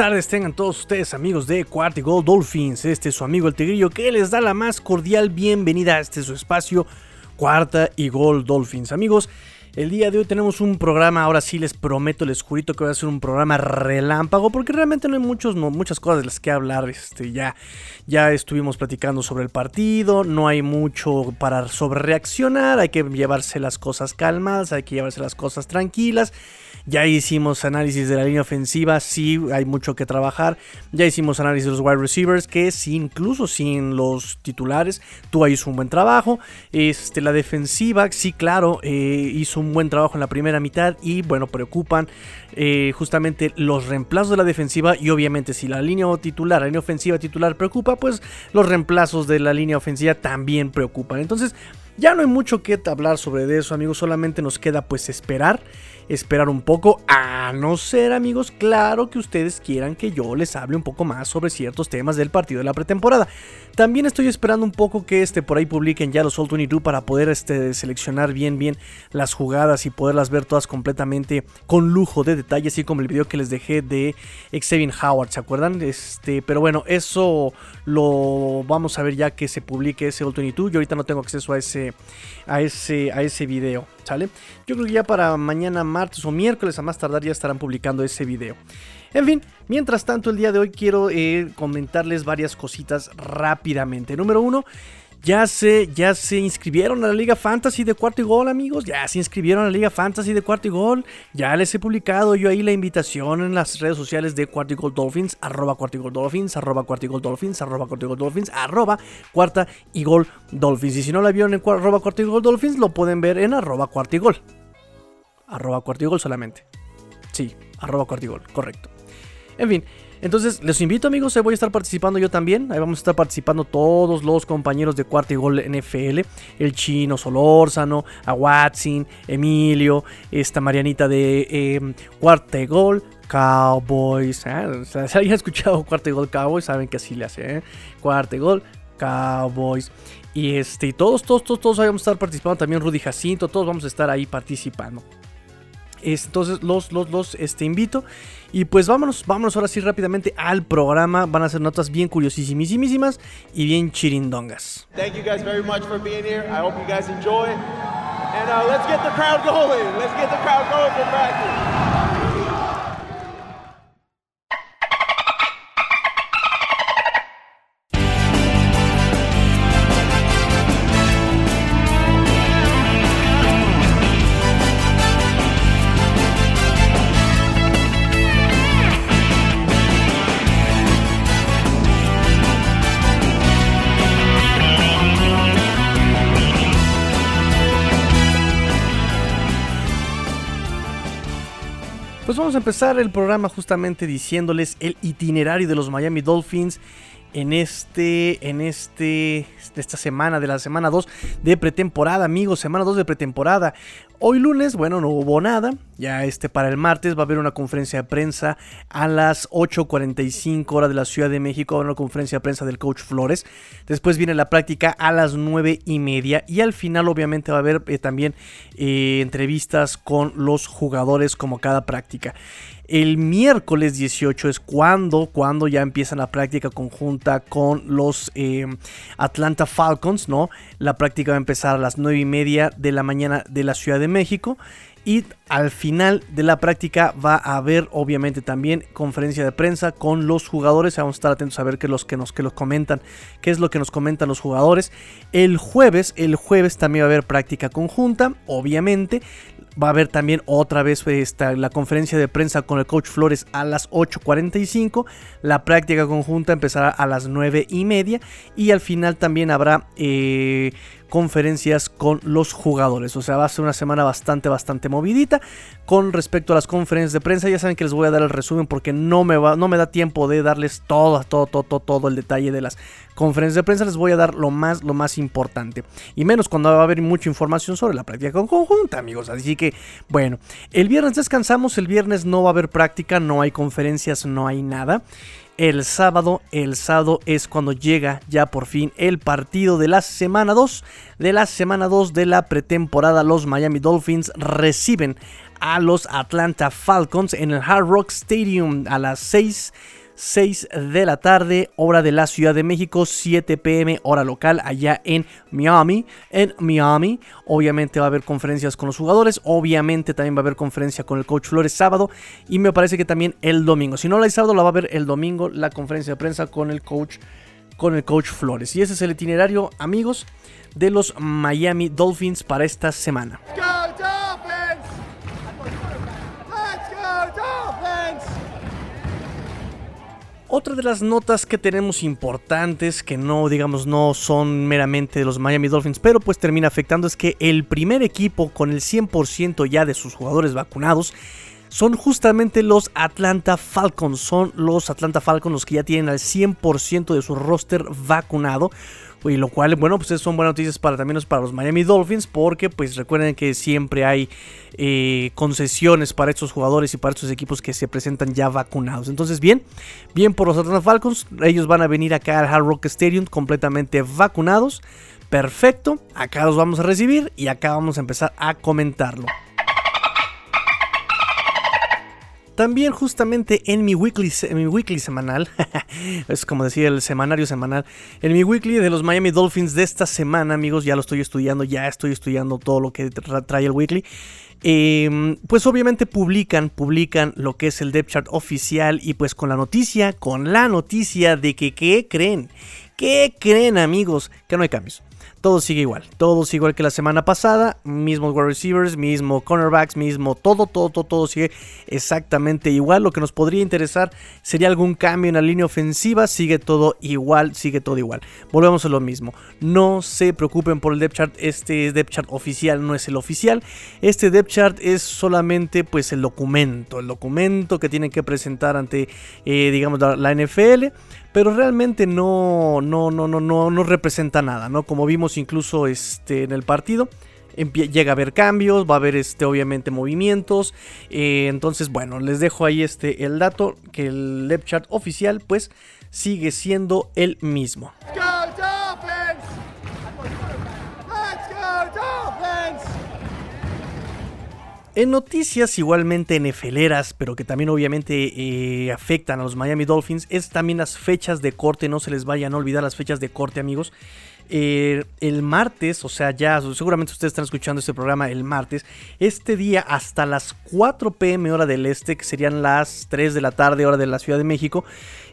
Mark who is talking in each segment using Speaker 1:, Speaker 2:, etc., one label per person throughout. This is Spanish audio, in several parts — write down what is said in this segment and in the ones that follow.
Speaker 1: buenas tardes tengan todos ustedes amigos de Cuarta Gold Dolphins. Este es su amigo el Tigrillo que les da la más cordial bienvenida a este su espacio Cuarta y Gold Dolphins. Amigos, el día de hoy tenemos un programa, ahora sí les prometo, les jurito que va a ser un programa relámpago, porque realmente no hay muchos, muchas cosas de las que hablar. Este, ya, ya estuvimos platicando sobre el partido, no hay mucho para sobrereaccionar, hay que llevarse las cosas calmadas, hay que llevarse las cosas tranquilas. Ya hicimos análisis de la línea ofensiva, sí, hay mucho que trabajar. Ya hicimos análisis de los wide receivers, que sí, incluso sin los titulares, tú hizo un buen trabajo. Este, la defensiva, sí, claro, eh, hizo un buen trabajo en la primera mitad y bueno, preocupan eh, justamente los reemplazos de la defensiva y obviamente si la línea titular, la línea ofensiva titular preocupa, pues los reemplazos de la línea ofensiva también preocupan. Entonces, ya no hay mucho que hablar sobre eso, amigos, solamente nos queda pues esperar esperar un poco, a no ser amigos, claro que ustedes quieran que yo les hable un poco más sobre ciertos temas del partido de la pretemporada. También estoy esperando un poco que este por ahí publiquen ya los All 22 para poder este, seleccionar bien bien las jugadas y poderlas ver todas completamente con lujo de detalle, así como el video que les dejé de Xavier Howard, ¿se acuerdan? Este, pero bueno, eso lo vamos a ver ya que se publique ese All 22. Yo ahorita no tengo acceso a ese a ese a ese video. Yo creo que ya para mañana martes o miércoles a más tardar ya estarán publicando ese video. En fin, mientras tanto el día de hoy quiero eh, comentarles varias cositas rápidamente. Número uno, ya se, ya se inscribieron a la Liga Fantasy de Cuarto y Gol, amigos. Ya se inscribieron a la Liga Fantasy de Cuarto y Gol. Ya les he publicado yo ahí la invitación en las redes sociales de Cuarto y Gol Dolphins, arroba Cuarto y Gol Dolphins, arroba Cuarto y Gol Dolphins, arroba Cuarto y Gol Dolphins, arroba Cuarta y Gol Dolphins. Y si no la vieron en arroba Cuarto y Gol Dolphins, lo pueden ver en arroba Cuarto y Gol. Arroba Cuarto y Gol solamente. Sí, arroba Cuarto y Gol, correcto. En fin, entonces, les invito amigos, voy a estar participando yo también. Ahí vamos a estar participando todos los compañeros de Cuarto y Gol NFL. El chino Solórzano, a Watson, Emilio, esta Marianita de eh, Cuarto y Gol, Cowboys. ¿eh? si alguien ha escuchado Cuarto y Gol Cowboys, saben que así le hace. ¿eh? Cuarto y Gol Cowboys. Y este, todos, todos, todos, todos vamos a estar participando. También Rudy Jacinto, todos vamos a estar ahí participando. Entonces los, los, los este, invito. Y pues vámonos, vámonos ahora sí rápidamente al programa. Van a ser notas bien curiosísimas y bien chirindongas. Thank you guys very much for being here. I hope you guys enjoy. And uh, let's get the crowd going. Let's get the crowd going for practice. Vamos a empezar el programa justamente diciéndoles el itinerario de los Miami Dolphins en este en este esta semana de la semana 2 de pretemporada, amigos, semana 2 de pretemporada. Hoy lunes, bueno, no hubo nada. Ya este para el martes va a haber una conferencia de prensa a las 8.45 horas de la Ciudad de México. Va una conferencia de prensa del coach Flores. Después viene la práctica a las 9 y media. Y al final, obviamente, va a haber eh, también eh, entrevistas con los jugadores como cada práctica. El miércoles 18 es cuando, cuando ya empiezan la práctica conjunta con los eh, Atlanta Falcons, ¿no? La práctica va a empezar a las 9 y media de la mañana de la Ciudad de México. Y al final de la práctica va a haber obviamente también conferencia de prensa con los jugadores. Vamos a estar atentos a ver qué, los, que nos que los comentan, qué es lo que nos comentan los jugadores. El jueves, el jueves también va a haber práctica conjunta, obviamente. Va a haber también otra vez esta, la conferencia de prensa con el coach Flores a las 8.45. La práctica conjunta empezará a las 9 y media. Y al final también habrá eh, conferencias con los jugadores. O sea, va a ser una semana bastante, bastante movidita. Con respecto a las conferencias de prensa, ya saben que les voy a dar el resumen porque no me, va, no me da tiempo de darles todo, todo, todo, todo, todo el detalle de las conferencias de prensa. Les voy a dar lo más, lo más importante. Y menos cuando va a haber mucha información sobre la práctica conjunta, amigos. Así que, bueno, el viernes descansamos. El viernes no va a haber práctica, no hay conferencias, no hay nada. El sábado. El sábado es cuando llega ya por fin el partido de la semana 2. De la semana 2 de la pretemporada, los Miami Dolphins reciben a los Atlanta Falcons en el Hard Rock Stadium a las 6 6 de la tarde, hora de la Ciudad de México, 7 pm, hora local, allá en Miami. En Miami, obviamente va a haber conferencias con los jugadores, obviamente también va a haber conferencia con el coach Flores sábado y me parece que también el domingo. Si no la hay sábado, la va a ver el domingo la conferencia de prensa con el coach con el coach Flores. Y ese es el itinerario, amigos, de los Miami Dolphins para esta semana. Otra de las notas que tenemos importantes, que no, digamos, no son meramente los Miami Dolphins, pero pues termina afectando, es que el primer equipo con el 100% ya de sus jugadores vacunados son justamente los Atlanta Falcons. Son los Atlanta Falcons los que ya tienen al 100% de su roster vacunado. Y lo cual, bueno, pues son buenas noticias para también para los Miami Dolphins, porque pues recuerden que siempre hay eh, concesiones para estos jugadores y para estos equipos que se presentan ya vacunados. Entonces, bien, bien por los Atlanta Falcons, ellos van a venir acá al Hard Rock Stadium completamente vacunados. Perfecto, acá los vamos a recibir y acá vamos a empezar a comentarlo. También justamente en mi weekly, mi weekly semanal, es como decir el semanario semanal, en mi weekly de los Miami Dolphins de esta semana, amigos, ya lo estoy estudiando, ya estoy estudiando todo lo que trae el weekly. Em, pues obviamente publican, publican lo que es el depth chart oficial y pues con la noticia, con la noticia de que, ¿qué creen? ¿Qué creen amigos? Que no hay cambios todo sigue igual. Todo sigue igual que la semana pasada. Mismos wide receivers, mismo cornerbacks, mismo todo, todo, todo, todo sigue exactamente igual. Lo que nos podría interesar sería algún cambio en la línea ofensiva. Sigue todo igual, sigue todo igual. Volvemos a lo mismo. No se preocupen por el depth chart. Este depth chart oficial no es el oficial. Este depth chart es solamente pues el documento. El documento que tienen que presentar ante, eh, digamos, la NFL pero realmente no, no, no, no, no, no representa nada, ¿no? Como vimos incluso este, en el partido. Llega a haber cambios, va a haber este, obviamente movimientos. Eh, entonces, bueno, les dejo ahí este, el dato que el left chat oficial pues sigue siendo el mismo. En noticias igualmente nefeleras, pero que también obviamente eh, afectan a los Miami Dolphins, es también las fechas de corte. No se les vayan a olvidar las fechas de corte, amigos. Eh, el martes, o sea, ya seguramente ustedes están escuchando este programa el martes. Este día hasta las 4 pm hora del este, que serían las 3 de la tarde hora de la Ciudad de México,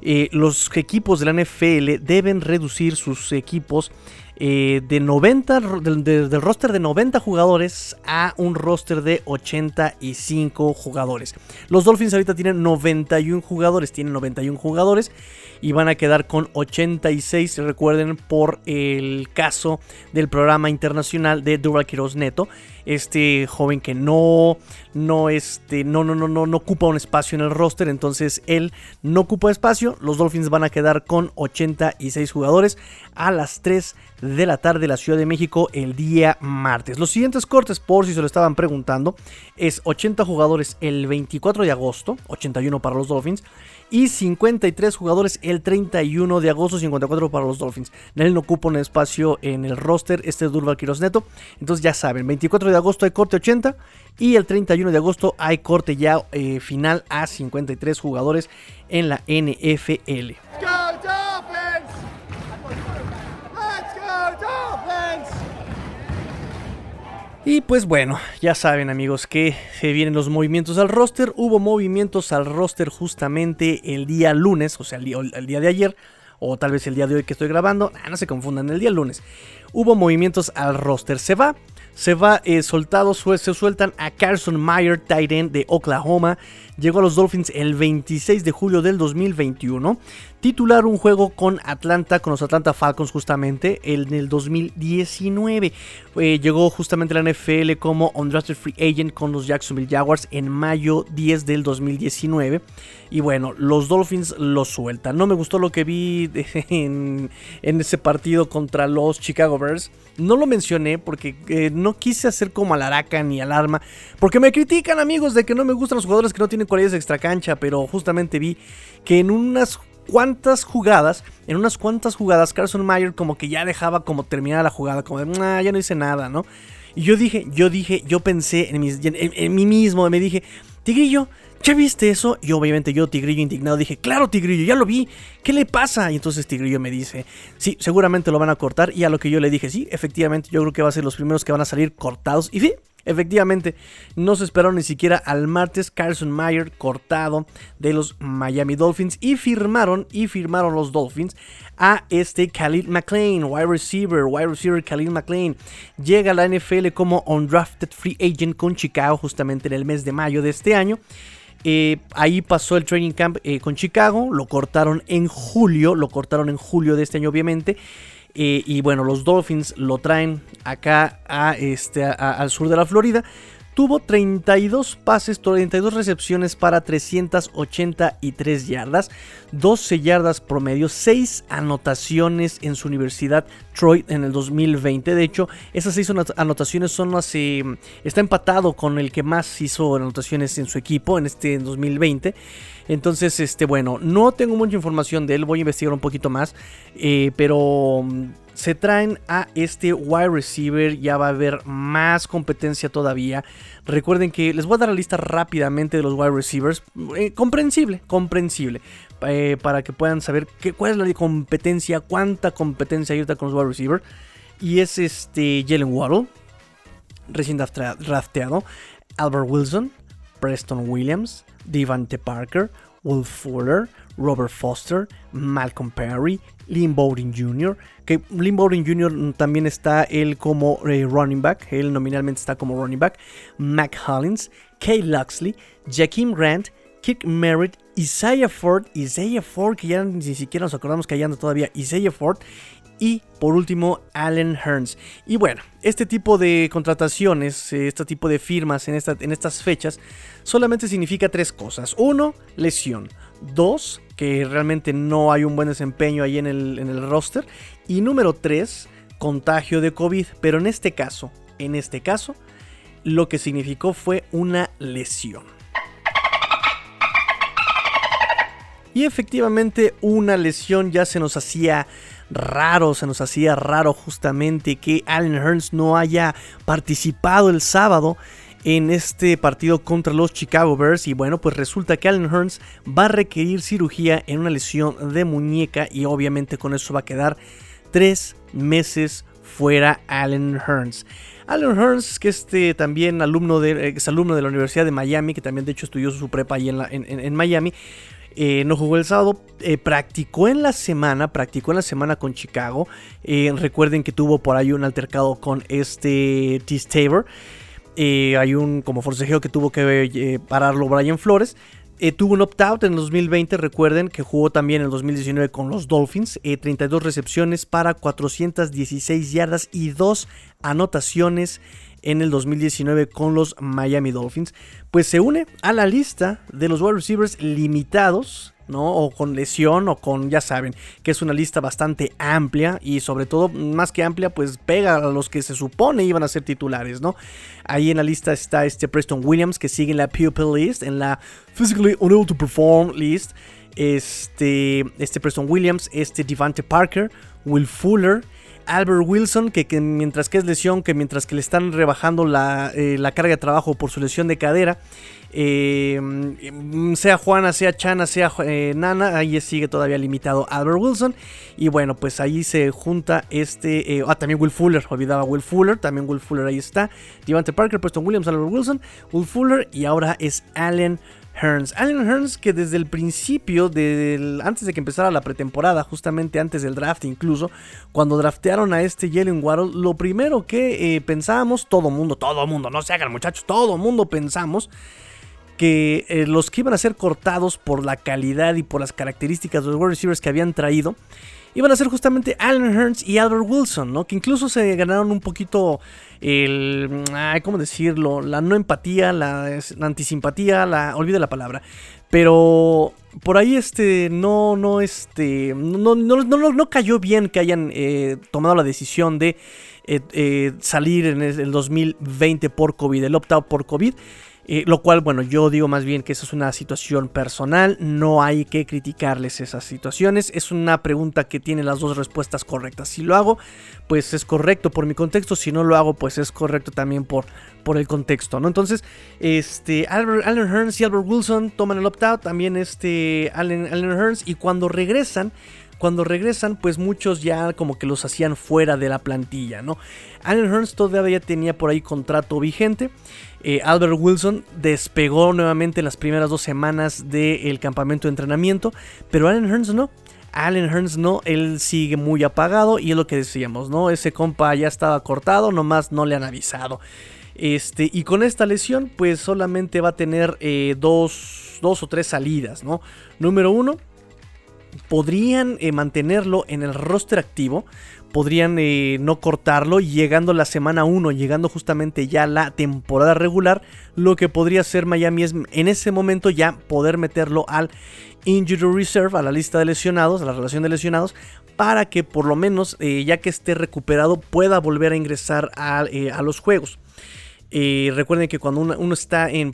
Speaker 1: eh, los equipos de la NFL deben reducir sus equipos eh, de 90, del roster de 90 jugadores a un roster de 85 jugadores. Los Dolphins ahorita tienen 91 jugadores, tienen 91 jugadores y van a quedar con 86, recuerden, por el caso del programa internacional de Dural Neto este joven que no, no, este, no, no, no, no, no ocupa un espacio en el roster, entonces él no ocupa espacio, los Dolphins van a quedar con 86 jugadores a las 3 de la tarde de la Ciudad de México el día martes. Los siguientes cortes, por si se lo estaban preguntando, es 80 jugadores el 24 de agosto, 81 para los Dolphins, y 53 jugadores el 31 de agosto, 54 para los Dolphins. Él no ocupa un espacio en el roster, este es Durval Quiroz Neto. Entonces ya saben, 24 de agosto hay corte 80 y el 31 de agosto hay corte ya eh, final a 53 jugadores en la NFL. Y pues bueno, ya saben amigos que se vienen los movimientos al roster. Hubo movimientos al roster justamente el día lunes, o sea, el día, de ayer, o tal vez el día de hoy que estoy grabando. Ah, no se confundan, el día lunes. Hubo movimientos al roster. Se va se va eh, soltado, se sueltan a Carson Meyer, tight end de Oklahoma. Llegó a los Dolphins el 26 de julio del 2021. Titular un juego con Atlanta, con los Atlanta Falcons justamente, en el 2019. Eh, llegó justamente la NFL como undrafted free agent con los Jacksonville Jaguars en mayo 10 del 2019. Y bueno, los Dolphins lo sueltan. No me gustó lo que vi en, ese partido contra los Chicago Bears. No lo mencioné porque eh, no quise hacer como alaraca ni alarma. Porque me critican amigos de que no me gustan los jugadores que no tienen cualidades extra cancha. Pero justamente vi que en unas cuantas jugadas, en unas cuantas jugadas, Carson Mayer como que ya dejaba como terminar la jugada, como de, ya no hice nada, ¿no? Y yo dije, yo dije, yo pensé en, en mí mismo, me dije, Tigrillo, ¿Ya viste eso? Y obviamente yo, Tigrillo indignado, dije, claro, Tigrillo, ya lo vi, ¿qué le pasa? Y entonces Tigrillo me dice, sí, seguramente lo van a cortar. Y a lo que yo le dije, sí, efectivamente, yo creo que va a ser los primeros que van a salir cortados. Y sí, Efectivamente, no se esperó ni siquiera al martes Carson Mayer cortado de los Miami Dolphins y firmaron y firmaron los Dolphins a este Khalil McLean, wide receiver, wide receiver Khalil McLean. Llega a la NFL como undrafted free agent con Chicago justamente en el mes de mayo de este año. Eh, ahí pasó el training camp eh, con Chicago, lo cortaron en julio, lo cortaron en julio de este año obviamente. Eh, y bueno, los Dolphins lo traen acá a este, al sur de la Florida. Tuvo 32 pases, 32 recepciones para 383 yardas, 12 yardas promedio, 6 anotaciones en su universidad Troy en el 2020. De hecho, esas 6 anotaciones son las... Eh, está empatado con el que más hizo anotaciones en su equipo en este 2020. Entonces, este, bueno, no tengo mucha información de él, voy a investigar un poquito más, eh, pero se traen a este wide receiver, ya va a haber más competencia todavía. Recuerden que les voy a dar la lista rápidamente de los wide receivers, eh, comprensible, comprensible, eh, para que puedan saber cuál es la competencia, cuánta competencia hay con los wide receivers. Y es este Jalen Waddle, recién drafteado, Albert Wilson, Preston Williams, Devante Parker, Wolf Fuller, Robert Foster, Malcolm Perry, Lynn Bowden Jr., que Lynn Bowden Jr. también está él como eh, running back, él nominalmente está como running back, Mac Hollins, Kay Luxley, Jakeem Grant, Kirk Merritt, Isaiah Ford, Isaiah Ford, que ya ni siquiera nos acordamos que hay anda todavía, Isaiah Ford, y por último Allen Hearns. Y bueno, este tipo de contrataciones, eh, este tipo de firmas en, en estas fechas, solamente significa tres cosas. Uno, lesión. Dos, que realmente no hay un buen desempeño ahí en el, en el roster. Y número tres, contagio de COVID. Pero en este caso, en este caso, lo que significó fue una lesión. Y efectivamente una lesión ya se nos hacía raro, se nos hacía raro justamente que Allen Hearns no haya participado el sábado en este partido contra los Chicago Bears y bueno pues resulta que Allen Hearns va a requerir cirugía en una lesión de muñeca y obviamente con eso va a quedar tres meses fuera Allen Hearns. Allen Hearns, que este también alumno de, es alumno de la Universidad de Miami, que también de hecho estudió su prepa ahí en, en Miami, eh, no jugó el sábado, eh, practicó en la semana, practicó en la semana con Chicago. Eh, recuerden que tuvo por ahí un altercado con este T. Tabor. Hay un como forcejeo que tuvo que pararlo Brian Flores. tuvo un opt-out en el 2020, recuerden que jugó también en el 2019 con los Dolphins, 32 recepciones para 416 yardas y 2 anotaciones en el 2019 con los Miami Dolphins, pues se une a la lista de los wide receivers limitados ¿no? O con lesión o con, ya saben, que es una lista bastante amplia y sobre todo, más que amplia, pues pega a los que se supone iban a ser titulares, ¿no? Ahí en la lista está este Preston Williams que sigue en la pupil list, en la physically unable to perform list. Este, este Preston Williams, este Devante Parker, Will Fuller, Albert Wilson, que, mientras que es lesión, que mientras que le están rebajando la, eh, carga de trabajo por su lesión de cadera, eh, sea Juana, sea Chana, sea eh, Nana, ahí sigue todavía limitado Albert Wilson. Y bueno, pues ahí se junta este. ah, también Will Fuller, olvidaba Will Fuller, también Will Fuller ahí está. Devante Parker, Preston Williams, Albert Wilson, Will Fuller y ahora es Allen Hearns. Allen Hearns que desde el principio, antes de que empezara la pretemporada, justamente antes del draft incluso, cuando draftearon a este Jalen Waddle, lo primero que eh, pensábamos, todo mundo, todo mundo, no se hagan muchachos, todo mundo pensamos que eh, los que iban a ser cortados por la calidad y por las características de los wide receivers que habían traído, iban a ser justamente Allen Hearns y Albert Wilson, ¿no? Que incluso se ganaron un poquito el, ¿cómo decirlo? La no empatía, la, antisimpatía, la, olvide la palabra. Pero por ahí este no no este no, no, no, cayó bien que hayan eh, tomado la decisión de eh, salir en el 2020 por COVID, el opt-out por COVID. Eh, lo cual, bueno, yo digo más bien que esa es una situación personal, no hay que criticarles esas situaciones, es una pregunta que tiene las dos respuestas correctas. Si lo hago, pues es correcto por mi contexto, si no lo hago, pues es correcto también por, por el contexto, ¿no? Entonces, este, Albert, Allen Hearns y Albert Wilson toman el opt-out, también este, Allen, Allen Hearns, y cuando regresan, cuando regresan, pues muchos ya como que los hacían fuera de la plantilla, ¿no? Allen Hearns todavía tenía por ahí contrato vigente. Eh, Albert Wilson despegó nuevamente en las primeras dos semanas del campamento de entrenamiento, pero Allen Hearns no. Allen Hearns no, él sigue muy apagado y es lo que decíamos, ¿no? Ese compa ya estaba cortado, nomás no le han avisado. Este, y con esta lesión, pues solamente va a tener eh, dos, dos o tres salidas, ¿no? Número uno, podrían eh, mantenerlo en el roster activo, podrían eh, no cortarlo llegando la semana 1, llegando justamente ya la temporada regular, lo que podría ser Miami es en ese momento ya poder meterlo al Injury Reserve, a la lista de lesionados, a la relación de lesionados, para que por lo menos eh, ya que esté recuperado pueda volver a ingresar a los juegos. Eh, recuerden que cuando uno, está en,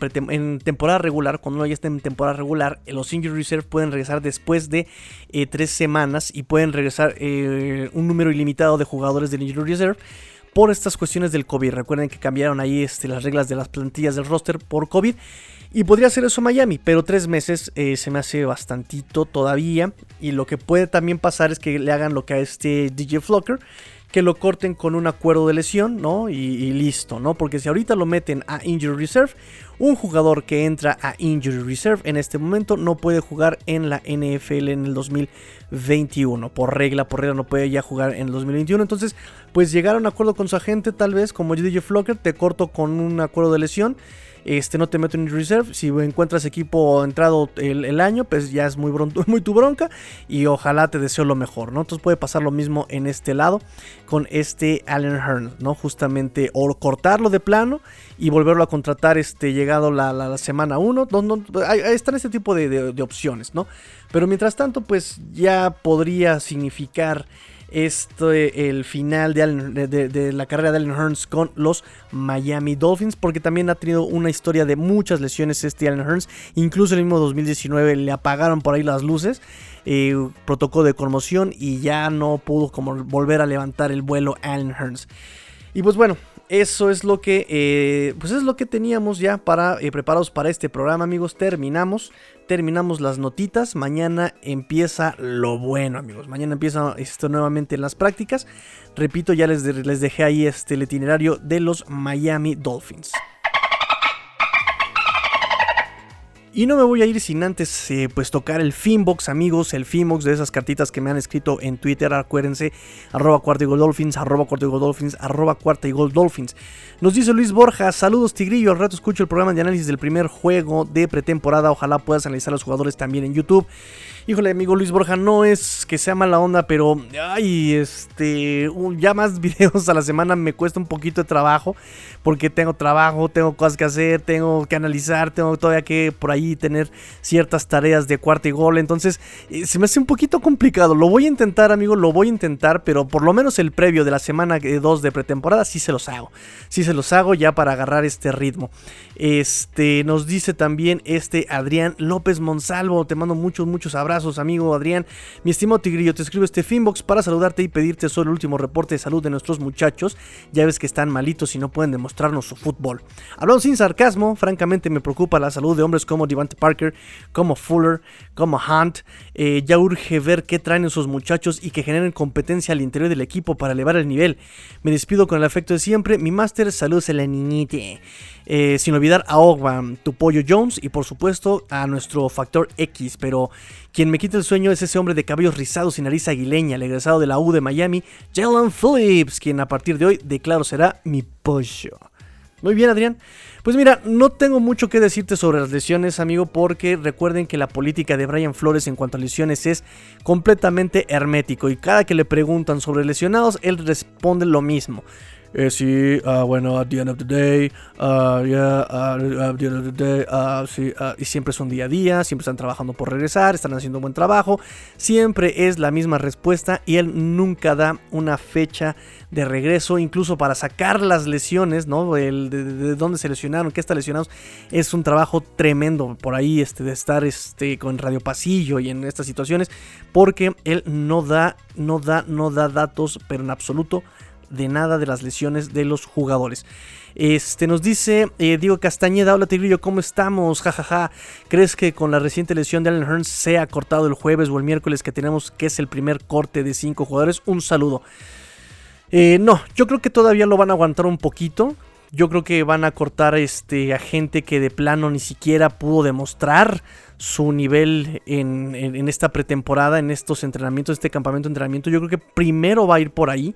Speaker 1: temporada regular, cuando uno ya está en temporada regular, eh, los Injury Reserve pueden regresar después de eh, tres semanas y pueden regresar un número ilimitado de jugadores del Injury Reserve por estas cuestiones del COVID. Recuerden que cambiaron ahí este, las reglas de las plantillas del roster por COVID. Y podría ser eso Miami, pero tres meses se me hace bastantito todavía. Y lo que puede también pasar es que le hagan lo que a este DJ Flocker que lo corten con un acuerdo de lesión, ¿no? Y, listo, ¿no? Porque si ahorita lo meten a Injury Reserve, un jugador que entra a Injury Reserve en este momento no puede jugar en la NFL en el 2021. Por regla, por regla no puede ya jugar en el 2021. Entonces, pues llegar a un acuerdo con su agente, tal vez, como DJ Flocker, te corto con un acuerdo de lesión este no te meto en reserve. Si encuentras equipo entrado el, año, pues ya es muy, muy tu bronca y ojalá te deseo lo mejor, ¿no? Entonces puede pasar lo mismo en este lado con este Allen Hearn, ¿no? Justamente o cortarlo de plano y volverlo a contratar este llegado la, semana 1. Ahí están este tipo de opciones, ¿no? Pero mientras tanto, pues ya podría significar este, el final de, la carrera de Allen Hearns con los Miami Dolphins, porque también ha tenido una historia de muchas lesiones este Allen Hearns, incluso en el mismo 2019 le apagaron por ahí las luces, eh, protocolo de conmoción y ya no pudo como volver a levantar el vuelo Allen Hearns. Y pues bueno, eso es lo que, eh, pues es lo que teníamos ya para eh, preparados para este programa, amigos. Terminamos, terminamos las notitas. Mañana empieza lo bueno, amigos. Mañana empieza esto nuevamente en las prácticas. Repito, ya les, les dejé ahí este el itinerario de los Miami Dolphins. Y no me voy a ir sin antes eh, pues tocar el Finbox, amigos, el Finbox de esas cartitas que me han escrito en Twitter, acuérdense, arroba cuarta y gol dolphins, arroba cuarta y gol dolphins, arroba cuarta y gol dolphins. Nos dice Luis Borja, saludos Tigrillo, al rato escucho el programa de análisis del primer juego de pretemporada, ojalá puedas analizar a los jugadores también en YouTube. Híjole, amigo Luis Borja, no es que sea mala onda, pero ay, este, ya más videos a la semana me cuesta un poquito de trabajo, porque tengo trabajo, tengo cosas que hacer, tengo que analizar, tengo todavía que por ahí tener ciertas tareas de cuarto y gol, entonces eh, se me hace un poquito complicado. Lo voy a intentar, amigo, lo voy a intentar, pero por lo menos el previo de la semana 2 de pretemporada sí se los hago. Sí se los hago ya para agarrar este ritmo. Este, nos dice también este Adrián López Monsalvo, te mando muchos, muchos abrazos abrazos, amigo Adrián. Mi estimado Tigrillo, te escribo este Finbox para saludarte y pedirte solo el último reporte de salud de nuestros muchachos. Ya ves que están malitos y no pueden demostrarnos su fútbol. Hablando sin sarcasmo, francamente me preocupa la salud de hombres como Devante Parker, como Fuller, como Hunt. Eh, ya urge ver qué traen esos muchachos y que generen competencia al interior del equipo para elevar el nivel. Me despido con el afecto de siempre. Mi máster, saludos a la niñite. Eh, sin olvidar a Ogba, tu pollo Jones y por supuesto a nuestro factor X. Pero quien me quita el sueño es ese hombre de cabellos rizados y nariz aguileña, el egresado de la U de Miami, Jalen Phillips, quien a partir de hoy declaro será mi pollo. Muy bien, Adrián. Pues mira, no tengo mucho que decirte sobre las lesiones, amigo, porque recuerden que la política de Brian Flores en cuanto a lesiones es completamente hermético y cada que le preguntan sobre lesionados, él responde lo mismo eh, sí, uh, bueno, at the end of the day, uh, yeah, at the end of the day, sí, y siempre es un día a día, siempre están trabajando por regresar, están haciendo un buen trabajo, siempre es la misma respuesta y él nunca da una fecha de regreso, incluso para sacar las lesiones, ¿no? El, de, dónde se lesionaron, qué está lesionados, es un trabajo tremendo por ahí, este, de estar este, con Radio Pasillo y en estas situaciones, porque él no da, no da, no da datos, pero en absoluto de nada de las lesiones de los jugadores. Este nos dice eh, Diego Castañeda, hola Tigrillo, ¿cómo estamos? Jajaja. ¿Crees que con la reciente lesión de Allen Hearns sea cortado el jueves o el miércoles que tenemos que es el primer corte de cinco jugadores? Un saludo. Eh, no, yo creo que todavía lo van a aguantar un poquito. Yo creo que van a cortar este, a gente que de plano ni siquiera pudo demostrar su nivel en, en esta pretemporada, en estos entrenamientos, este campamento de entrenamiento. Yo creo que primero va a ir por ahí.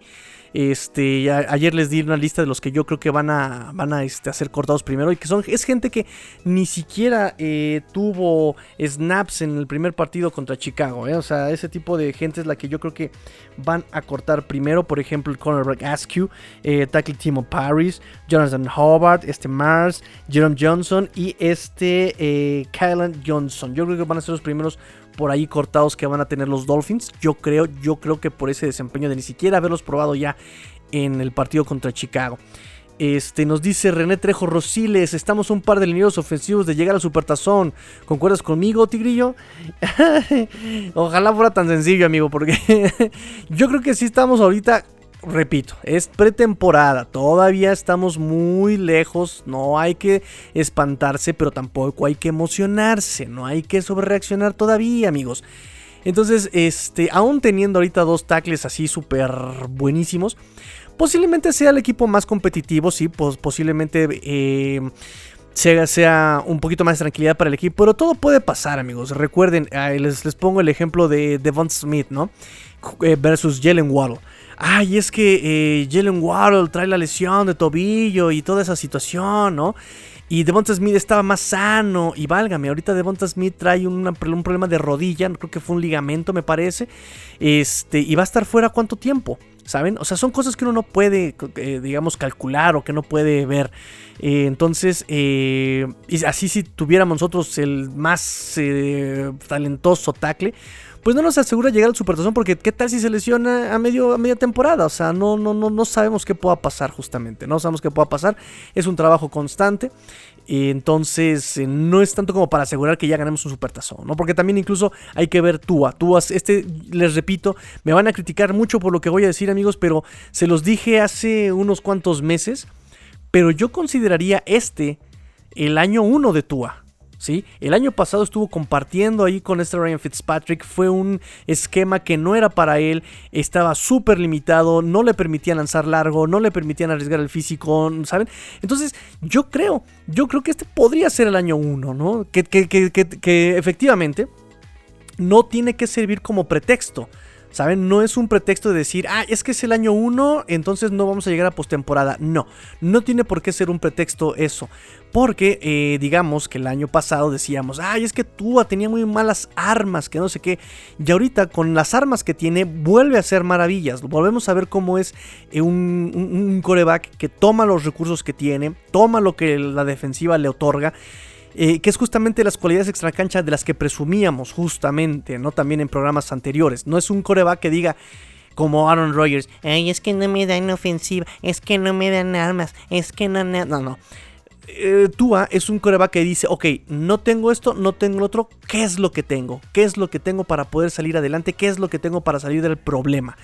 Speaker 1: Este, ayer les di una lista de los que yo creo que van a, van a, este, ser cortados primero. Y que son, es gente que ni siquiera eh, tuvo snaps en el primer partido contra Chicago. Eh. O sea, ese tipo de gente es la que yo creo que van a cortar primero. Por ejemplo, el cornerback Askew, eh, tackle Timo Paris, Jonathan Hobart, este Mars, Jerome Johnson y este eh, Kylan Johnson. Yo creo que van a ser los primeros por ahí cortados que van a tener los Dolphins. Yo creo, yo creo que por ese desempeño de ni siquiera haberlos probado ya en el partido contra Chicago. Este, nos dice René Trejo Rosiles, estamos un par de lineros ofensivos de llegar al Supertazón. ¿Concuerdas conmigo, Tigrillo? Ojalá fuera tan sencillo, amigo, porque yo creo que sí estamos ahorita repito, es pretemporada, todavía estamos muy lejos, no hay que espantarse, pero tampoco hay que emocionarse, no hay que sobrereaccionar todavía, amigos. Entonces, este, aún teniendo ahorita dos tackles así súper buenísimos, posiblemente sea el equipo más competitivo, sí, posiblemente eh, sea, sea, un poquito más de tranquilidad para el equipo, pero todo puede pasar, amigos. Recuerden, les, les pongo el ejemplo de Devon Smith, ¿no? Eh, versus Jalen Waddle ay, es que eh, Jalen Waddle trae la lesión de tobillo y toda esa situación, ¿no? Y Devonta Smith estaba más sano. Y válgame, ahorita Devonta Smith trae un problema de rodilla. Creo que fue un ligamento, me parece. Este, y va a estar fuera cuánto tiempo. ¿Saben? O sea, son cosas que uno no puede, eh, digamos, calcular o que no puede ver. Eh, entonces, y así si tuviéramos nosotros el más talentoso tackle, pues no nos asegura llegar al Supertazón porque qué tal si se lesiona a, medio, a media temporada, o sea, no, no, no, no sabemos qué pueda pasar justamente, no sabemos qué pueda pasar, es un trabajo constante, entonces eh, no es tanto como para asegurar que ya ganemos un Supertazón, ¿no? Porque también incluso hay que ver Tua, Tua, este, les repito, me van a criticar mucho por lo que voy a decir amigos, pero se los dije hace unos cuantos meses, pero yo consideraría este el año 1 de Tua. El año pasado estuvo compartiendo ahí con este Ryan Fitzpatrick, fue un esquema que no era para él, estaba súper limitado, no le permitían lanzar largo, no le permitían arriesgar el físico, ¿saben? Entonces yo creo, yo creo que este podría ser el año 1, ¿no? Que, que, que, que efectivamente no tiene que servir como pretexto. ¿Saben? No es un pretexto de decir, ah, es que es el año 1, entonces no vamos a llegar a postemporada. No, no tiene por qué ser un pretexto eso. Porque, eh, digamos que el año pasado decíamos, ay, es que Tua tenía muy malas armas, que no sé qué. Y ahorita con las armas que tiene, vuelve a hacer maravillas. Volvemos a ver cómo es eh, un, un coreback que toma los recursos que tiene, toma lo que la defensiva le otorga eh, que es justamente las cualidades extracancha de las que presumíamos justamente, ¿no? También en programas anteriores. No es un coreback que diga como Aaron Rodgers, ay, es que no me dan ofensiva, es que no me dan armas, es que no, no, no. Eh, Tua es un coreback que dice, ok, no tengo esto, no tengo lo otro, ¿qué es lo que tengo? ¿Qué es lo que tengo para poder salir adelante? ¿Qué es lo que tengo para salir del problema?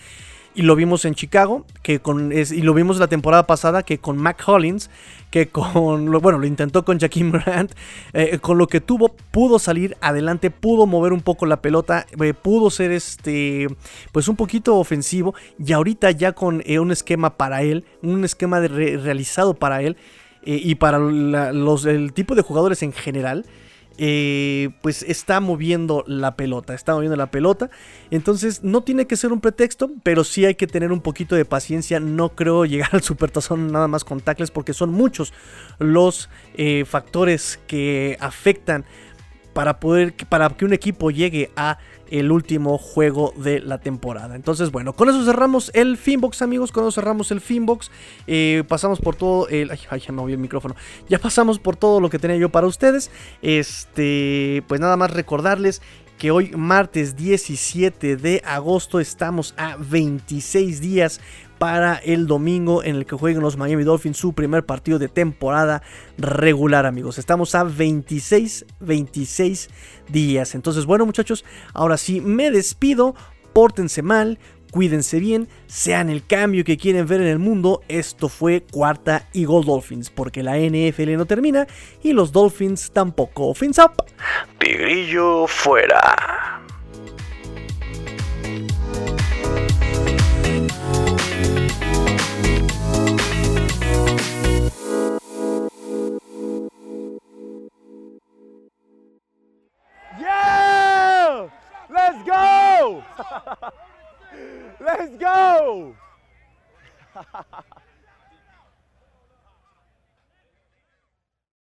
Speaker 1: Y lo vimos en Chicago, que con, y lo vimos la temporada pasada, que con Mac Hollins, que con, bueno, lo intentó con Jaquim Grant, eh, con lo que tuvo, pudo salir adelante, pudo mover un poco la pelota, eh, pudo ser este, pues un poquito ofensivo, y ahorita ya con un esquema para él, un esquema realizado para él, y para los, el tipo de jugadores en general, eh, pues está moviendo la pelota, está moviendo la pelota. Entonces no tiene que ser un pretexto, pero sí hay que tener un poquito de paciencia. No creo llegar al supertazón nada más con tackles porque son muchos los eh, factores que afectan para poder para que un equipo llegue a el último juego de la temporada. Entonces, bueno, con eso cerramos el Finbox, amigos. Con eso cerramos el Finbox. Eh, pasamos por todo el. Ay, ya me moví el micrófono. Ya pasamos por todo lo que tenía yo para ustedes. Este, pues nada más recordarles que hoy martes 17 de agosto estamos a 26 días para el domingo en el que jueguen los Miami Dolphins su primer partido de temporada regular, amigos. Estamos a 26, 26 días. Entonces, bueno, muchachos, ahora sí me despido. Pórtense mal, cuídense bien, sean el cambio que quieren ver en el mundo. Esto fue cuarta y Gold Dolphins, porque la NFL no termina y los Dolphins tampoco. Fins up.
Speaker 2: Tigrillo fuera.
Speaker 3: Let's go! Let's go!